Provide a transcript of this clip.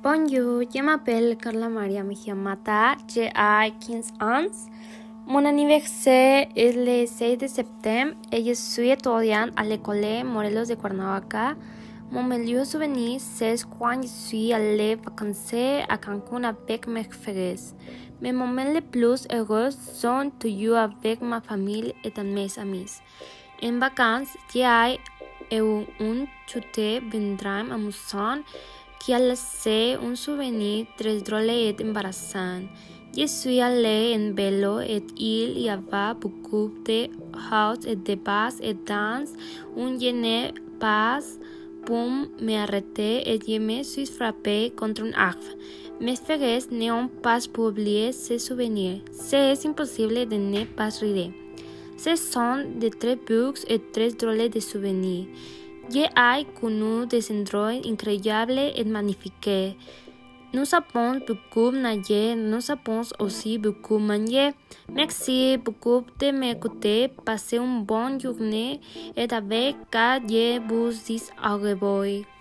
Bonjour, je m'appelle Carla Maria Mejia Mata, j'ai 15 ans. Mon anniversaire est le 6 de septembre et je suis étudiante à l'école Morelos de Cuernavaca. Mon meilleur souvenir, c'est quand je suis allée vacances à Cancun avec mes frères. Mes moments les plus heureux sont toujours avec ma famille et mes amis. En vacances, j'ai eu un chute vendrem amusant a laissé un souvenir très drôle et embarrassant. Je suis allée en vélo et il y avait beaucoup de hauts et de bas et dans un n'ai pas pu m'arrêter et je me suis frappé contre un arbre. Mes frères n'ont pas pu oublier ce souvenir. C'est impossible de ne pas rire. Ce sont de très beaux et très drôles de souvenirs. J'ai connu des endroits incroyables et magnifiques. Nous avons beaucoup nagé, nous avons aussi beaucoup mangé. Merci beaucoup de m'écouter. Passez une bonne journée et avec que je vous dis au revoir.